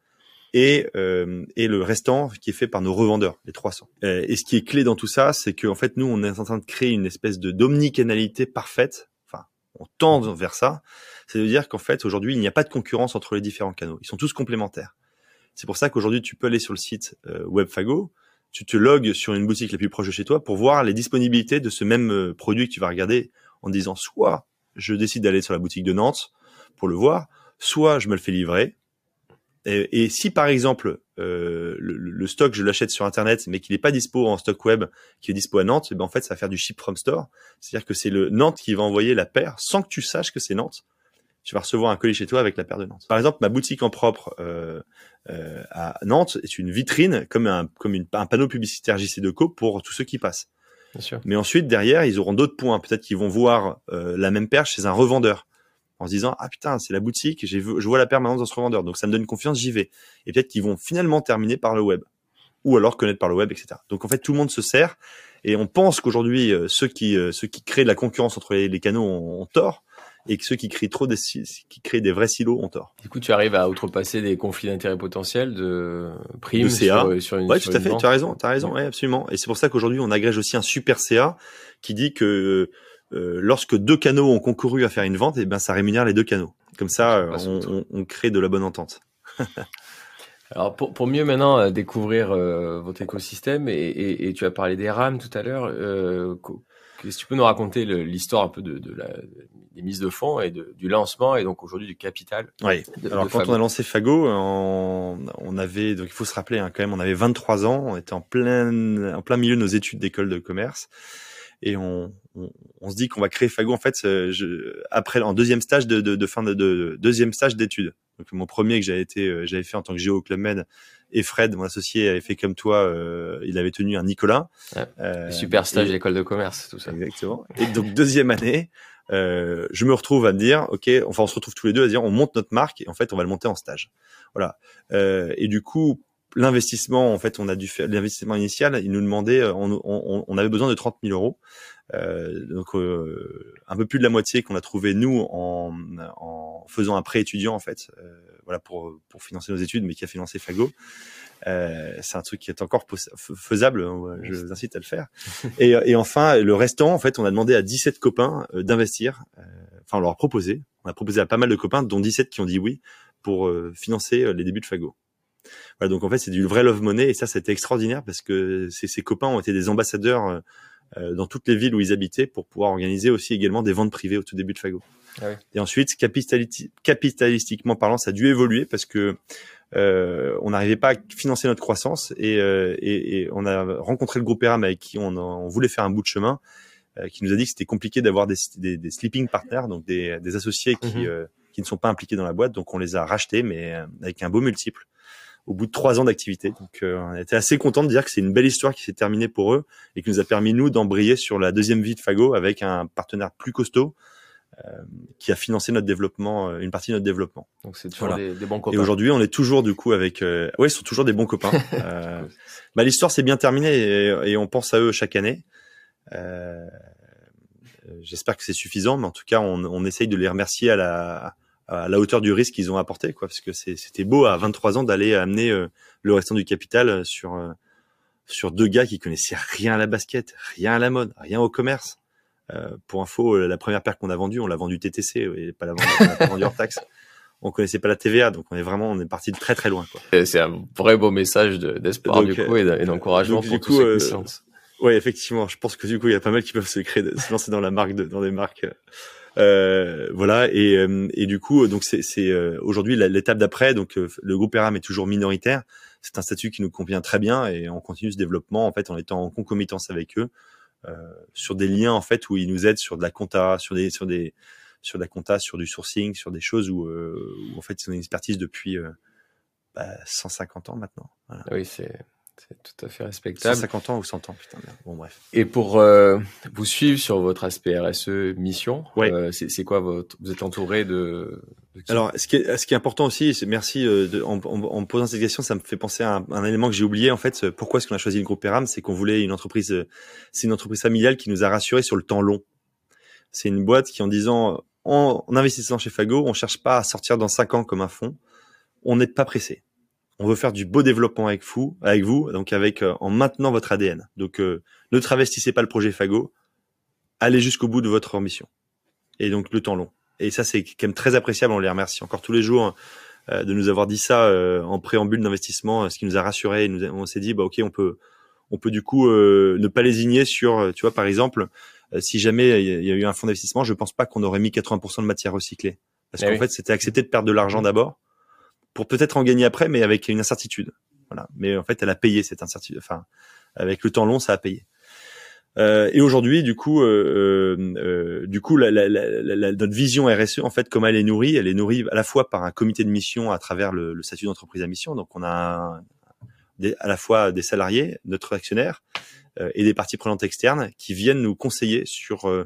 et, euh, et le restant qui est fait par nos revendeurs, les 300. Euh, et ce qui est clé dans tout ça, c'est qu'en fait, nous, on est en train de créer une espèce de d'omnicanalité parfaite. Enfin, on tend vers ça. C'est de dire qu'en fait, aujourd'hui, il n'y a pas de concurrence entre les différents canaux. Ils sont tous complémentaires. C'est pour ça qu'aujourd'hui, tu peux aller sur le site euh, Webfago, tu te logs sur une boutique la plus proche de chez toi pour voir les disponibilités de ce même euh, produit que tu vas regarder en disant soit je décide d'aller sur la boutique de Nantes pour le voir, soit je me le fais livrer, et, si par exemple euh, le, stock je l'achète sur internet mais qu'il n'est pas dispo en stock web, qui est dispo à Nantes, eh ben en fait ça va faire du ship from store, c'est-à-dire que c'est le Nantes qui va envoyer la paire sans que tu saches que c'est Nantes. Tu vas recevoir un colis chez toi avec la paire de Nantes. Par exemple, ma boutique en propre euh, euh, à Nantes est une vitrine comme un comme une, un panneau publicitaire JC2Co pour tous ceux qui passent. Bien sûr. Mais ensuite derrière ils auront d'autres points. Peut-être qu'ils vont voir euh, la même paire chez un revendeur en se disant ah putain c'est la boutique, je vois la permanence dans ce revendeur, donc ça me donne confiance, j'y vais. Et peut-être qu'ils vont finalement terminer par le web ou alors connaître par le web, etc. Donc en fait tout le monde se sert et on pense qu'aujourd'hui euh, ceux qui euh, ceux qui créent de la concurrence entre les, canaux ont, tort et que ceux qui créent trop des qui créent des vrais silos ont tort. Du coup, tu arrives à outrepasser des conflits d'intérêts potentiels de primes de CA. Sur, sur une Ouais, tout à fait, tu as raison, tu as raison, ouais. absolument. Et c'est pour ça qu'aujourd'hui, on agrège aussi un super CA qui dit que euh, lorsque deux canaux ont concouru à faire une vente, et eh ben ça rémunère les deux canaux. Comme ça, euh, on, on, crée de la bonne entente. Alors pour, pour, mieux maintenant euh, découvrir votre écosystème et, et, et, tu as parlé des RAM tout à l'heure, euh, est-ce que tu peux nous raconter l'histoire un peu de, de la, des mises de fonds et de, du lancement et donc aujourd'hui du capital Oui. Alors quand on a lancé Fago, on, on, avait donc il faut se rappeler hein, quand même, on avait 23 ans, on était en plein en plein milieu de nos études d'école de commerce. Et on, on, on se dit qu'on va créer Fago en fait je, après en deuxième stage de, de, de fin de, de, deuxième stage d'études. Donc mon premier que j'avais été j'avais fait en tant que géo au Club Med et Fred, mon associé, avait fait comme toi. Euh, il avait tenu un Nicolas. Euh, super stage d'école de commerce, tout ça. Exactement. Et donc deuxième année, euh, je me retrouve à me dire, ok, enfin on se retrouve tous les deux à dire, on monte notre marque et en fait on va le monter en stage. Voilà. Euh, et du coup, l'investissement, en fait, on a dû faire l'investissement initial. Il nous demandait, euh, on, on, on avait besoin de 30 000 euros. Euh, donc euh, un peu plus de la moitié qu'on a trouvé nous en, en faisant un prêt étudiant en fait, euh, voilà pour pour financer nos études, mais qui a financé Fago. Euh, c'est un truc qui est encore faisable, hein, je vous incite à le faire. Et, et, enfin, le restant, en fait, on a demandé à 17 copains d'investir. enfin, on leur a proposé. On a proposé à pas mal de copains, dont 17 qui ont dit oui pour financer les débuts de Fago. Voilà, donc en fait, c'est du vrai love money et ça, c'était extraordinaire parce que ces copains ont été des ambassadeurs euh, dans toutes les villes où ils habitaient pour pouvoir organiser aussi également des ventes privées au tout début de Fago. Ah oui. Et ensuite, capitalistiquement parlant, ça a dû évoluer parce que euh, on n'arrivait pas à financer notre croissance et, euh, et, et, on a rencontré le groupe ERAM avec qui on, on voulait faire un bout de chemin, euh, qui nous a dit que c'était compliqué d'avoir des, des, des, sleeping partners, donc des, des associés qui, mhm. euh, qui ne sont pas impliqués dans la boîte. Donc on les a rachetés, mais avec un beau multiple au bout de trois ans d'activité. Donc euh, on était assez content de dire que c'est une belle histoire qui s'est terminée pour eux et qui nous a permis nous d'embrayer sur la deuxième vie de Fago avec un partenaire plus costaud euh, qui a financé notre développement, euh, une partie de notre développement. Donc c'est toujours des, bons copains. Et aujourd'hui, on est toujours du coup avec, euh, ouais, ils sont toujours des bons copains. euh, bah, l'histoire s'est bien terminée et, et, on pense à eux chaque année. Euh, J'espère que c'est suffisant, mais en tout cas, on, on essaye de les remercier à la à la hauteur du risque qu'ils ont apporté, quoi, parce que c'était beau à 23 ans d'aller amener euh, le restant du capital sur euh, sur deux gars qui connaissaient rien à la basket, rien à la mode, rien au commerce. Euh, pour info, la première paire qu'on a vendue, on l'a vendue TTC, et pas la vendue, hors taxe. On connaissait pas la TVA, donc on est vraiment, on est parti de très très loin. C'est un vrai beau message d'espoir du coup et d'encouragement pour tous ceux qui se Oui, effectivement. Je pense que du coup, il y a pas mal qui peuvent se créer, se lancer dans la marque, de, dans des marques euh, voilà et, euh, et du coup donc c'est euh, aujourd'hui l'étape d'après donc le groupe ERAM est toujours minoritaire. C'est un statut qui nous convient très bien et on continue ce développement en fait en étant en concomitance avec eux euh, sur des liens en fait où ils nous aident sur de la compta sur des sur des sur de la compta sur du sourcing sur des choses où, où en fait ils ont une expertise depuis bah, 150 ans maintenant. Oui c'est c'est tout à fait respectable. 150 ans ou 100 ans, putain. Bon, bref. Et pour euh, vous suivre sur votre aspect RSE mission, ouais. euh, c'est quoi votre Vous êtes entouré de, de Alors, ce qui est, ce qui est important aussi, c'est merci euh, de, en, en, en, posant cette question, ça me fait penser à un, un élément que j'ai oublié. En fait, pourquoi est-ce qu'on a choisi le groupe Peram C'est qu'on voulait une entreprise, euh, c'est une entreprise familiale qui nous a rassurés sur le temps long. C'est une boîte qui, en disant, en, en investissant chez Fago, on cherche pas à sortir dans 5 ans comme un fonds. On n'est pas pressé on veut faire du beau développement avec vous, avec vous, donc avec euh, en maintenant votre ADN. Donc euh, ne travestissez pas le projet Fago, allez jusqu'au bout de votre ambition. Et donc le temps long. Et ça c'est quand même très appréciable, on les remercie encore tous les jours euh, de nous avoir dit ça en préambule d'investissement, ce qui nous a rassuré. Nous, on s'est dit bah ok on peut on peut du coup ne pas lésigner sur, tu vois par exemple, si jamais il y, a eu un fonds d'investissement, je pense pas qu'on aurait mis 80% de matière recyclée, parce eh qu'en fait c'était accepter de perdre de l'argent d'abord pour peut-être en gagner après, mais avec une incertitude. Voilà. Mais en fait, elle a payé cette incertitude. Enfin, avec le temps long, ça a payé. Euh, et aujourd'hui, du coup, euh, euh, euh du coup, la, la, la, notre vision RSE, en fait, comme elle est nourrie, elle est nourrie à la fois par un comité de mission à travers le, le statut d'entreprise à mission. Donc, on a des, à la fois des salariés, notre actionnaire, euh, et des parties prenantes externes qui viennent nous conseiller sur euh,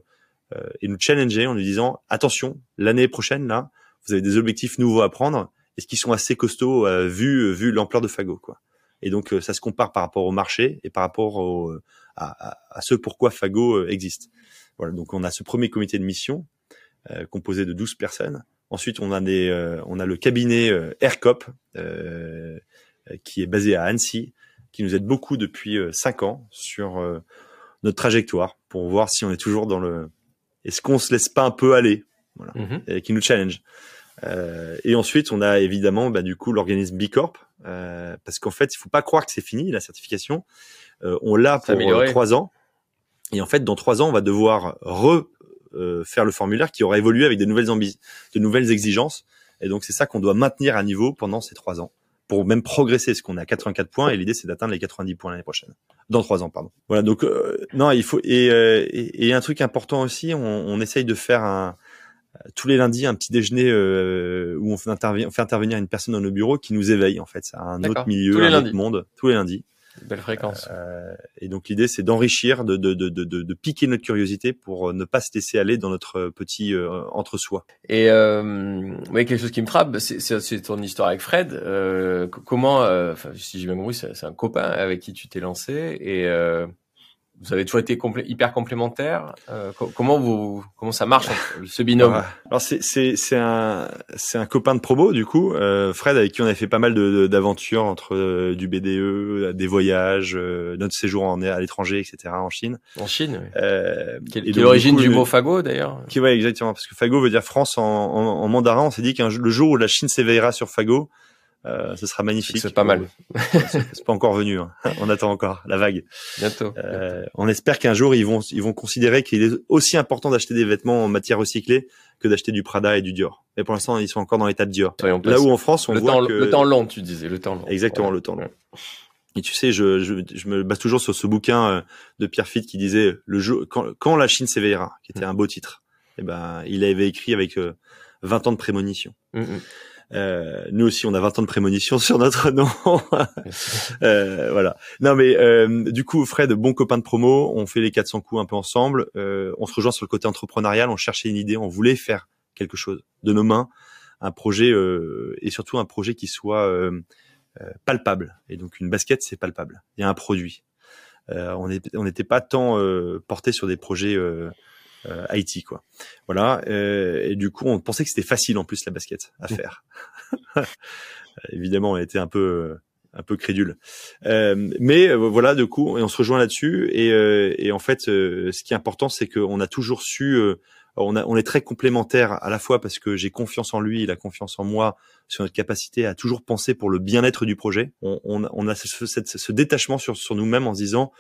et nous challenger en nous disant attention, l'année prochaine, là, vous avez des objectifs nouveaux à prendre est-ce qu'ils sont assez costauds euh, vu euh, vu l'ampleur de Fago quoi. Et donc euh, ça se compare par rapport au marché et par rapport au, à, à, ce pourquoi Fago existe. Voilà, donc on a ce premier comité de mission composé de 12 personnes. Ensuite, on a des, on a le cabinet AirCop qui est basé à Annecy, qui nous aide beaucoup depuis 5 ans sur notre trajectoire pour voir si on est toujours dans le. Est-ce qu'on se laisse pas un peu aller, voilà, mm-hmm. et qui nous challenge. Euh, et ensuite, on a évidemment bah, du coup l'organisme B Corp, euh, parce qu'en fait, il faut pas croire que c'est fini la certification. Euh, on l'a pour euh, trois ans, et en fait, dans trois ans, on va devoir refaire euh, le formulaire qui aura évolué avec de nouvelles de nouvelles exigences. Et donc, c'est ça qu'on doit maintenir à niveau pendant ces trois ans pour même progresser, parce qu'on est à 84 points et l'idée c'est d'atteindre les 90 points l'année prochaine, dans trois ans, pardon. Voilà, donc euh, non, il faut et, euh, et, et, un truc important aussi, on, on essaye de faire un tous les lundis un petit déjeuner euh, où on fait, on fait intervenir une personne dans nos bureaux qui nous éveille en fait, c'est un autre milieu, un autre monde, tous les lundis. Belle fréquence. Euh, et donc l'idée, c'est d'enrichir, de, de, de, de, de piquer notre curiosité pour euh, ne pas se laisser aller dans notre petit euh, entre-soi. Et euh, ouais, quelque chose qui me frappe, c'est ton histoire avec Fred. Euh, comment, si j'ai bien compris, c'est un copain avec qui tu t'es lancé et vous avez toujours été hyper complémentaires. Euh, comment vous comment ça marche ce binôme Alors c'est c'est c'est un c'est un copain de promo du coup, euh, Fred avec qui on a fait pas mal de d'aventures entre euh, du BDE, des voyages, euh, notre séjour en à l'étranger, etc. en Chine. En Chine. Oui. Quelle, est l'origine du mot fago d'ailleurs Qui ouais exactement parce que fago veut dire France en, en, en mandarin. On s'est dit qu'un le jour où la Chine s'éveillera sur fago, euh, ce sera magnifique. C'est pas mal. c'est pas encore venu. Hein. On attend encore la vague. Bientôt. Euh, on espère qu'un jour ils vont ils vont considérer qu'il est aussi important d'acheter des vêtements en matière recyclée que d'acheter du Prada et du Dior. Mais pour l'instant, ils sont encore dans l'état de Dior. Là où en France, on le voit temps, que le temps long, tu disais, le temps long. Exactement, le temps long. Et tu sais, je, je, je, me base toujours sur ce bouquin euh, de Pierre Fitt qui disait le jour quand, quand la Chine s'éveillera, qui était mm. un beau titre. Et eh ben, il avait écrit avec 20 ans de prémonition. Mm, mm. Euh, nous aussi, on a 20 ans de prémonition sur notre nom. euh, voilà. Non, mais euh, du coup, Fred, bon copain de promo, on fait les 400 coups un peu ensemble. Euh, on se rejoint sur le côté entrepreneurial. On cherchait une idée, on voulait faire quelque chose de nos mains, un projet euh, et surtout un projet qui soit euh, palpable. Et donc, une basket, c'est palpable. Il y a un produit. on n'était pas tant porté sur des projets euh, Haïti quoi. Voilà euh, et du coup on pensait que c'était facile en plus la basket à faire. Évidemment on était un peu un peu crédule. Euh, mais voilà, du coup, et on se rejoint là-dessus. Et, et, en fait, ce qui est important, c'est qu'on a toujours su, on, a, on est très complémentaires à la fois parce que j'ai confiance en lui, il a confiance en moi sur notre capacité à toujours penser pour le bien-être du projet. On, on, on a ce, ce, ce, détachement sur, sur nous-mêmes en se disant,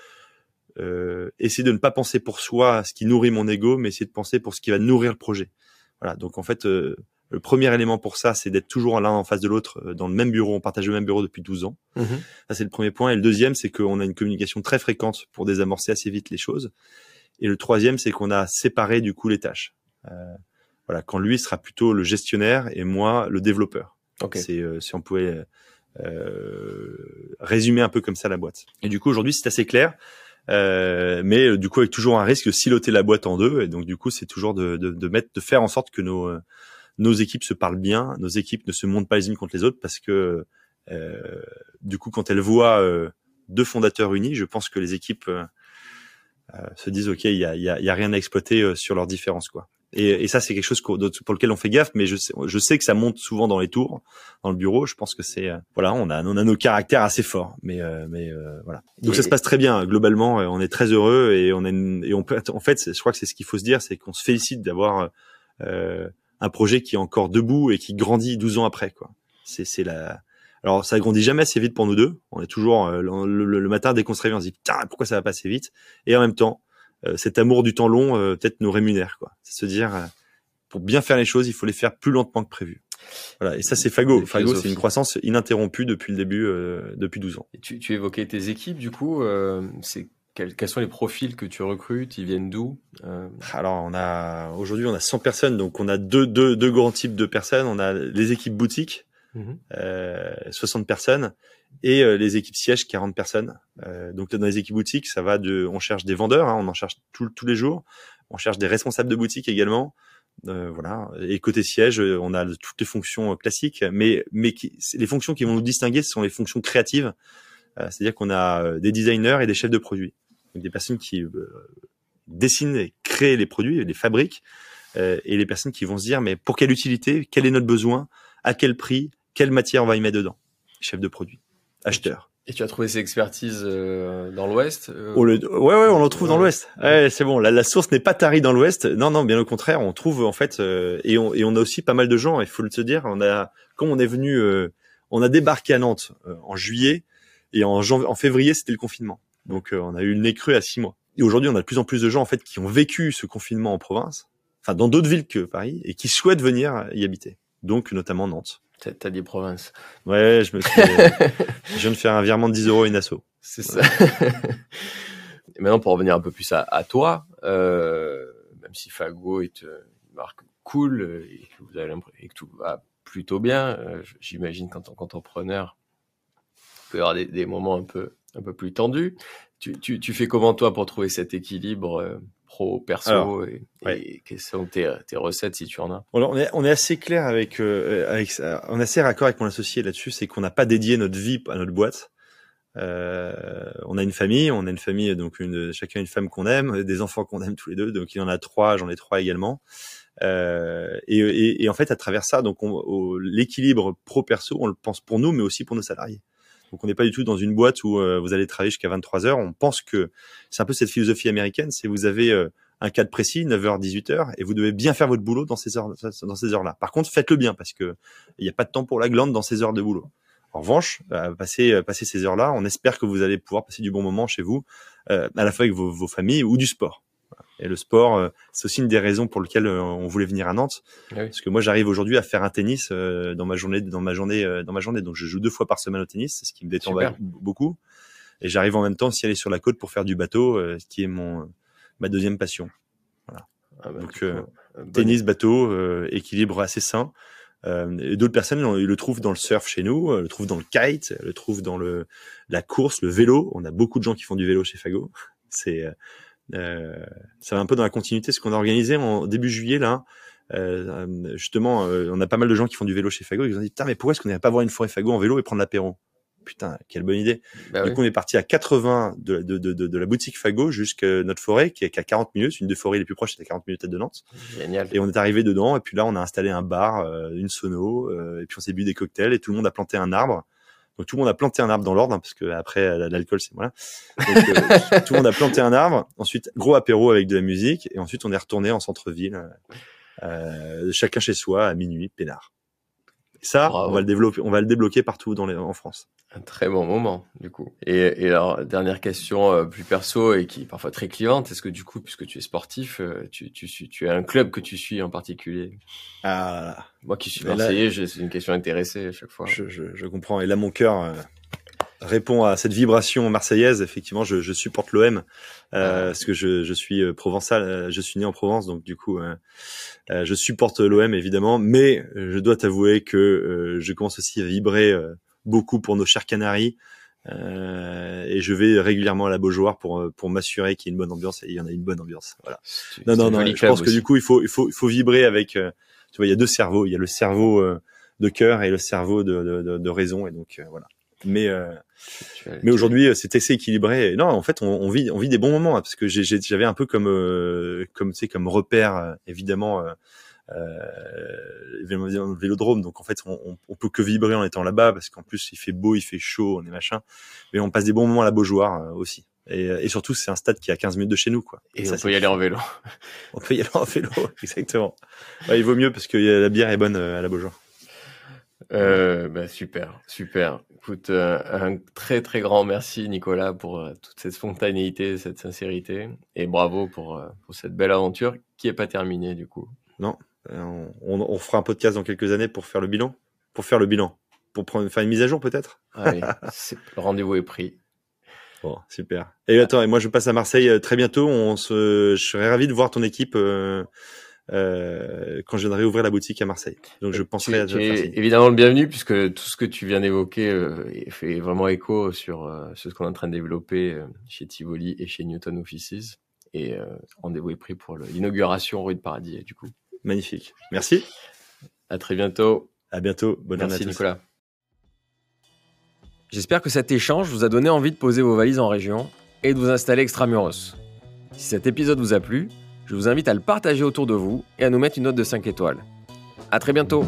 euh, essayer de ne pas penser pour soi à ce qui nourrit mon ego, mais essayer de penser pour ce qui va nourrir le projet. Voilà. Donc en fait, euh, le premier élément pour ça, c'est d'être toujours l'un en face de l'autre euh, dans le même bureau. On partage le même bureau depuis 12 ans. Mmh ça, c'est le premier point. Et le deuxième, c'est qu'on a une communication très fréquente pour désamorcer assez vite les choses. Et le troisième, c'est qu'on a séparé du coup les tâches. Euh, voilà, quand lui sera plutôt le gestionnaire et moi le développeur. Okay. C'est euh, si on pouvait euh, résumer un peu comme ça la boîte. Et du coup, aujourd'hui, c'est assez clair. Euh, mais euh, du coup avec toujours un risque de siloter la boîte en deux. Et donc du coup c'est toujours de, de, de, mettre de faire en sorte que nos euh, nos équipes se parlent bien nos équipes ne se montent pas les unes contre les autres parce que euh, du coup quand elles voient deux fondateurs unis je pense que les équipes se disent ok il y a, y, a, y a rien à exploiter sur leurs différences quoi et, et, ça, c'est quelque chose pour lequel on fait gaffe, mais je sais, je sais que ça monte souvent dans les tours, dans le bureau. Je pense que c'est, euh, voilà, on a, on a nos caractères assez forts, mais, euh, mais euh, voilà. Donc ça se passe très bien globalement. On est très heureux et on est, et on peut, en fait, je crois que c'est ce qu'il faut se dire, c'est qu'on se félicite d'avoir un projet qui est encore debout et qui grandit 12 ans après, quoi. C'est, c'est la, alors ça grandit jamais assez vite pour nous deux. On est toujours le, le, matin dès qu'on se réveille, on se dit putain pourquoi ça va pas assez vite? Et en même temps, euh, cet amour du temps long euh, peut-être nous rémunère quoi. C'est se dire euh, pour bien faire les choses, il faut les faire plus lentement que prévu. Voilà, et ça c'est Fago. Fago, c'est une croissance ininterrompue depuis le début, euh, depuis 12 ans. Et tu, tu évoquais tes équipes, du coup, euh, c'est quels, quels, sont les profils que tu recrutes? Ils viennent d'où? Euh... Alors, on a aujourd'hui on a 100 personnes, donc on a deux, deux, deux grands types de personnes. On a les équipes boutiques, mmh. 60 personnes, et euh, les équipes sièges 40 personnes. Euh, donc dans les équipes boutiques, ça va de, on cherche des vendeurs, hein, on en cherche tous les jours. On cherche des responsables de boutique également. Euh, voilà. Et côté siège, on a toutes les fonctions classiques, mais mais qui, les fonctions qui vont nous distinguer, ce sont les fonctions créatives. C'est-à-dire qu'on a des designers et des chefs de produits, donc des personnes qui dessinent, et créent les produits, les fabriquent, et les personnes qui vont se dire mais pour quelle utilité, quel est notre besoin, à quel prix, quelle matière on va y mettre dedans, chef de produit acheteur. Et tu as trouvé ces expertises euh, dans l'Ouest euh... Ouais, ouais, on le trouve dans l'Ouest. Ouais, c'est bon. La, la source n'est pas tarie dans l'Ouest. Non, non, bien au contraire, on trouve en fait, euh, et, on, et on a aussi pas mal de gens. Il faut le se dire. On a, quand on est venu, euh, on a débarqué à Nantes euh, en juillet et en, janvier, en février, c'était le confinement. Donc, on a eu le nez cru à six mois. Et aujourd'hui, on a de plus en plus de gens en fait qui ont vécu ce confinement en province, enfin dans d'autres villes que Paris, et qui souhaitent venir y habiter. Donc, notamment Nantes. T'as dit province. Ouais, je me suis. je viens de faire un virement de 10 euros à une asso. C'est ça. et maintenant, pour revenir un peu plus à, toi, euh, même si Fago est une marque cool et que, vous avez et que tout va plutôt bien, euh, j'imagine qu'en tant qu'entrepreneur, il peut y avoir des, des, moments un peu, un peu plus tendus. Tu, tu, tu, fais comment toi pour trouver cet équilibre euh, pro, perso et, quelles sont tes, tes, recettes si tu en as? On est, on est assez clair avec, euh, avec on est assez raccord avec mon associé là-dessus, c'est qu'on n'a pas dédié notre vie à notre boîte. Euh, on a une famille, on a une famille donc une, chacun une femme qu'on aime, des enfants qu'on aime tous les deux, donc il y en a trois, j'en ai trois également. Euh, et, et, et, en fait, à travers ça, donc l'équilibre pro perso, on le pense pour nous, mais aussi pour nos salariés. Donc on n'est pas du tout dans une boîte où euh, vous allez travailler jusqu'à 23 heures. On pense que c'est un peu cette philosophie américaine, c'est vous avez euh, un cadre précis, 9h, 18h, et vous devez bien faire votre boulot dans ces heures, dans ces heures-là. Par contre, faites-le bien parce que il n'y a pas de temps pour la glande dans ces heures de boulot. En revanche, euh, passer, passer ces heures-là, on espère que vous allez pouvoir passer du bon moment chez vous, à la fois avec vos, vos familles ou du sport. Et le sport, euh, c'est aussi une des raisons pour lesquelles euh, on voulait venir à Nantes, ah parce que moi j'arrive aujourd'hui à faire un tennis euh, dans ma journée, dans ma journée, dans ma journée. Donc je joue deux fois par semaine au tennis, ce qui me détend beaucoup. Et j'arrive en même temps aussi à aller sur la côte pour faire du bateau, ce qui est mon ma deuxième passion. Voilà. Ah bah, Donc tennis, bateau, équilibre assez sain. et d'autres personnes ils le trouvent dans le surf chez nous, le trouvent dans le kite, le trouvent dans le la course, le vélo. On a beaucoup de gens qui font du vélo chez Fago. C'est euh, ça va un peu dans la continuité ce qu'on a organisé en début juillet là. Euh, justement, euh, on a pas mal de gens qui font du vélo chez Fago. Ils ont dit putain, mais pourquoi est-ce qu'on n'irait pas voir une forêt Fago en vélo et prendre l'apéro? Putain, quelle bonne idée. Bah du coup, on est parti à 80 de, de, de, de la boutique Fago jusqu'à notre forêt qui est qu'à 40 minutes. Une des forêts les plus proches, c'était à 40 minutes de Nantes. Génial. Et on est arrivé dedans. Et puis là, on a installé un bar, une sono. et puis on s'est bu des cocktails. Et tout le monde a planté un arbre. Donc tout le monde a planté un arbre dans l'ordre, hein, parce que après l'alcool c'est voilà. Donc, euh, tout le monde a planté un arbre. Ensuite gros apéro avec de la musique, et ensuite on est retourné en centre-ville, euh, chacun chez soi à minuit, peinard. Ça, on va le développer, on va le débloquer partout dans les, en France. Un très bon moment, du coup. Et, et alors, dernière question euh, plus perso et qui est parfois très clivante. Est-ce que du coup, puisque tu es sportif, euh, tu, tu, tu as un club que tu suis en particulier? Ah, moi qui suis marseillais, c'est une question intéressée à chaque fois. Je, je, je comprends. Et là, mon cœur, euh, répond à cette vibration marseillaise. Effectivement, je, je supporte l'OM euh, parce que je, je, suis euh, provençal, euh, je suis né en Provence, donc du coup, euh, je supporte l'OM évidemment. Mais je dois t'avouer que je commence aussi à vibrer beaucoup pour nos chers Canaries. et je vais régulièrement à la Beaujoire pour pour m'assurer qu'il y a une bonne ambiance et il y en a une bonne ambiance. Voilà. Non non non. Je pense que du coup il faut il faut il faut vibrer avec. tu vois, il y a deux cerveaux. Il y a le cerveau de cœur et le cerveau de, de, de, de raison. Et donc voilà. Mais euh, mais aujourd'hui, euh, c'est assez équilibré. Non, en fait, on, on, vit on vit des bons moments hein, parce que j'avais un peu comme euh, comme tu sais comme repère euh, évidemment euh, vélodrome. Donc en fait, on, on, peut que vibrer en étant là-bas parce qu'en plus il fait beau, il fait chaud, on est machin. Mais on passe des bons moments à la Beaujoire aussi. Et, et, surtout, c'est un stade qui est à 15 minutes de chez nous, quoi. Et, ça, on peut y aller en vélo. on peut y aller en vélo, exactement. Ouais, il vaut mieux parce que la bière est bonne à la Beaujoire. Euh, bah, super, super. Écoute, euh, un très très grand merci Nicolas pour euh, toute cette spontanéité, cette sincérité, et bravo pour, euh, pour cette belle aventure qui est pas terminée du coup. Non, on, on, fera un podcast dans quelques années pour faire le bilan, pour faire le bilan, pour prendre, faire une mise à jour peut-être. Allez, le rendez-vous est pris. Bon, super. Et attends, et moi je passe à Marseille très bientôt. On se, je serais ravi de voir ton équipe. Euh, quand je viendrai ouvrir la boutique à Marseille. Donc je penserai à tu es évidemment le bienvenu puisque tout ce que tu viens d'évoquer euh, fait vraiment écho sur, euh, ce qu'on est en train de développer euh, chez Tivoli et chez Newton Offices. Et rendez-vous est pris pour l'inauguration rue de Paradis du coup. Magnifique. Merci. À très bientôt. À bientôt. Bonne Merci Nicolas. J'espère que cet échange vous a donné envie de poser vos valises en région et de vous installer extramuros. Si cet épisode vous a plu, je vous invite à le partager autour de vous et à nous mettre une note de 5 étoiles. A très bientôt